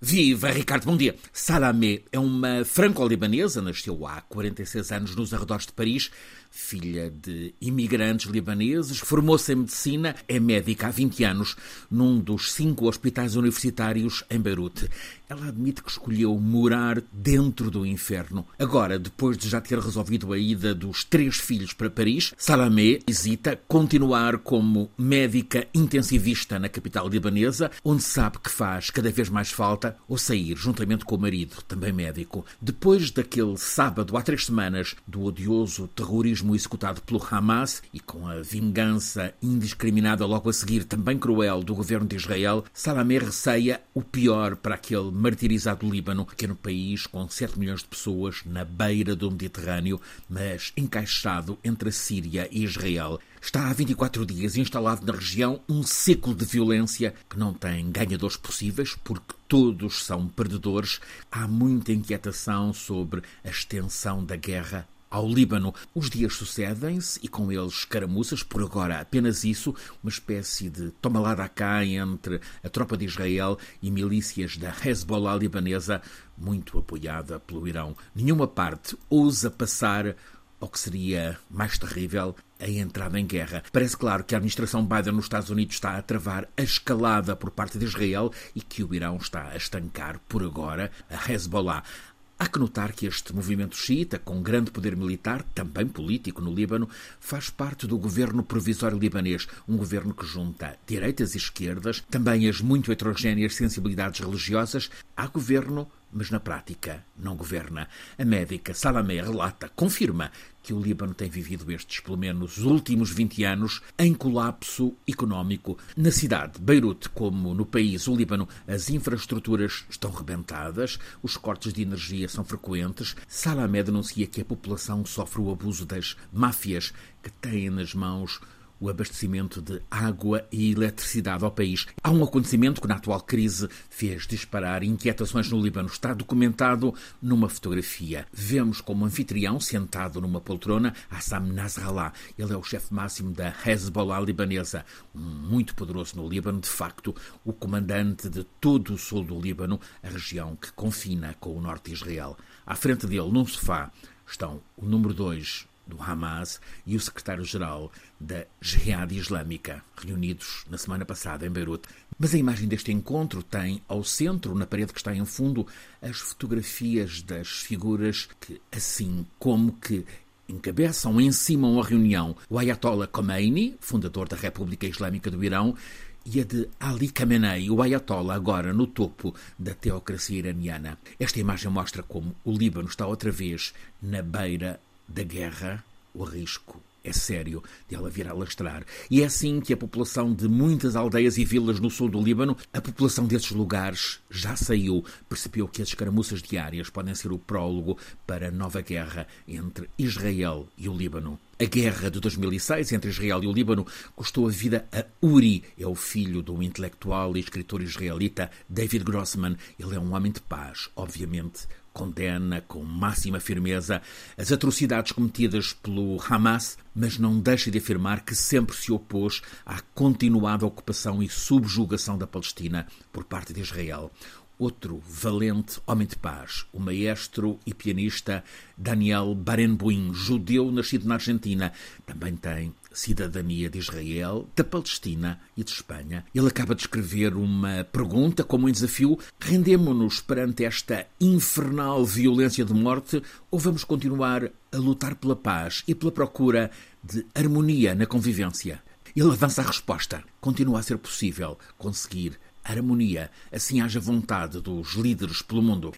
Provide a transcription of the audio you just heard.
Viva, Ricardo, bom dia. Salamé é uma franco-libanesa, nasceu há 46 anos nos arredores de Paris, filha de imigrantes libaneses, formou-se em medicina, é médica há 20 anos num dos cinco hospitais universitários em Beirute. Ela admite que escolheu morar dentro do inferno. Agora, depois de já ter resolvido a ida dos três filhos para Paris, Salamé hesita continuar como médica intensivista na capital libanesa, onde sabe que faz cada vez mais falta, ou sair juntamente com o marido, também médico. Depois daquele sábado há três semanas do odioso terrorismo executado pelo Hamas e com a vingança indiscriminada logo a seguir, também cruel, do governo de Israel, Salamé receia o pior para aquele martirizado Líbano, pequeno país com 7 milhões de pessoas na beira do Mediterrâneo, mas encaixado entre a Síria e Israel. Está há 24 dias instalado na região um ciclo de violência que não tem ganhadores possíveis, porque todos são perdedores. Há muita inquietação sobre a extensão da guerra ao Líbano. Os dias sucedem-se e com eles caramuças, por agora apenas isso, uma espécie de toma lá da cá entre a tropa de Israel e milícias da Hezbollah libanesa, muito apoiada pelo Irão. Nenhuma parte ousa passar ao que seria mais terrível, a entrada em guerra. Parece claro que a administração Biden nos Estados Unidos está a travar a escalada por parte de Israel e que o Irão está a estancar, por agora, a Hezbollah. Há que notar que este movimento xiita, com grande poder militar, também político no Líbano, faz parte do governo provisório libanês, um governo que junta direitas e esquerdas, também as muito heterogêneas sensibilidades religiosas. Há governo mas na prática não governa. A médica Salamé relata, confirma, que o Líbano tem vivido estes, pelo menos, últimos 20 anos em colapso económico. Na cidade, Beirute, como no país, o Líbano, as infraestruturas estão rebentadas, os cortes de energia são frequentes. Salamé denuncia que a população sofre o abuso das máfias que têm nas mãos o abastecimento de água e eletricidade ao país. Há um acontecimento que, na atual crise, fez disparar inquietações no Líbano. Está documentado numa fotografia. Vemos como anfitrião, sentado numa poltrona, Assam Nasrallah. Ele é o chefe máximo da Hezbollah libanesa, muito poderoso no Líbano, de facto, o comandante de todo o sul do Líbano, a região que confina com o norte de Israel. À frente dele, num sofá, estão o número 2 do Hamas e o secretário-geral da Jihad Islâmica, reunidos na semana passada em Beirute. Mas a imagem deste encontro tem ao centro, na parede que está em fundo, as fotografias das figuras que, assim como que encabeçam, encimam a reunião o Ayatollah Khomeini, fundador da República Islâmica do Irão, e a de Ali Khamenei, o Ayatollah, agora no topo da teocracia iraniana. Esta imagem mostra como o Líbano está outra vez na beira da guerra, o risco é sério de ela vir a lastrar. E é assim que a população de muitas aldeias e vilas no sul do Líbano, a população desses lugares já saiu, percebeu que as escaramuças diárias podem ser o prólogo para a nova guerra entre Israel e o Líbano. A guerra de 2006 entre Israel e o Líbano custou a vida a Uri, é o filho do intelectual e escritor israelita David Grossman. Ele é um homem de paz, obviamente condena com máxima firmeza as atrocidades cometidas pelo Hamas, mas não deixa de afirmar que sempre se opôs à continuada ocupação e subjugação da Palestina por parte de Israel outro valente homem de paz, o maestro e pianista Daniel Barenboim, judeu nascido na Argentina, também tem cidadania de Israel, da Palestina e de Espanha. Ele acaba de escrever uma pergunta como um desafio: rendemo-nos perante esta infernal violência de morte ou vamos continuar a lutar pela paz e pela procura de harmonia na convivência? Ele avança a resposta. Continua a ser possível conseguir harmonia, assim haja vontade dos líderes pelo mundo.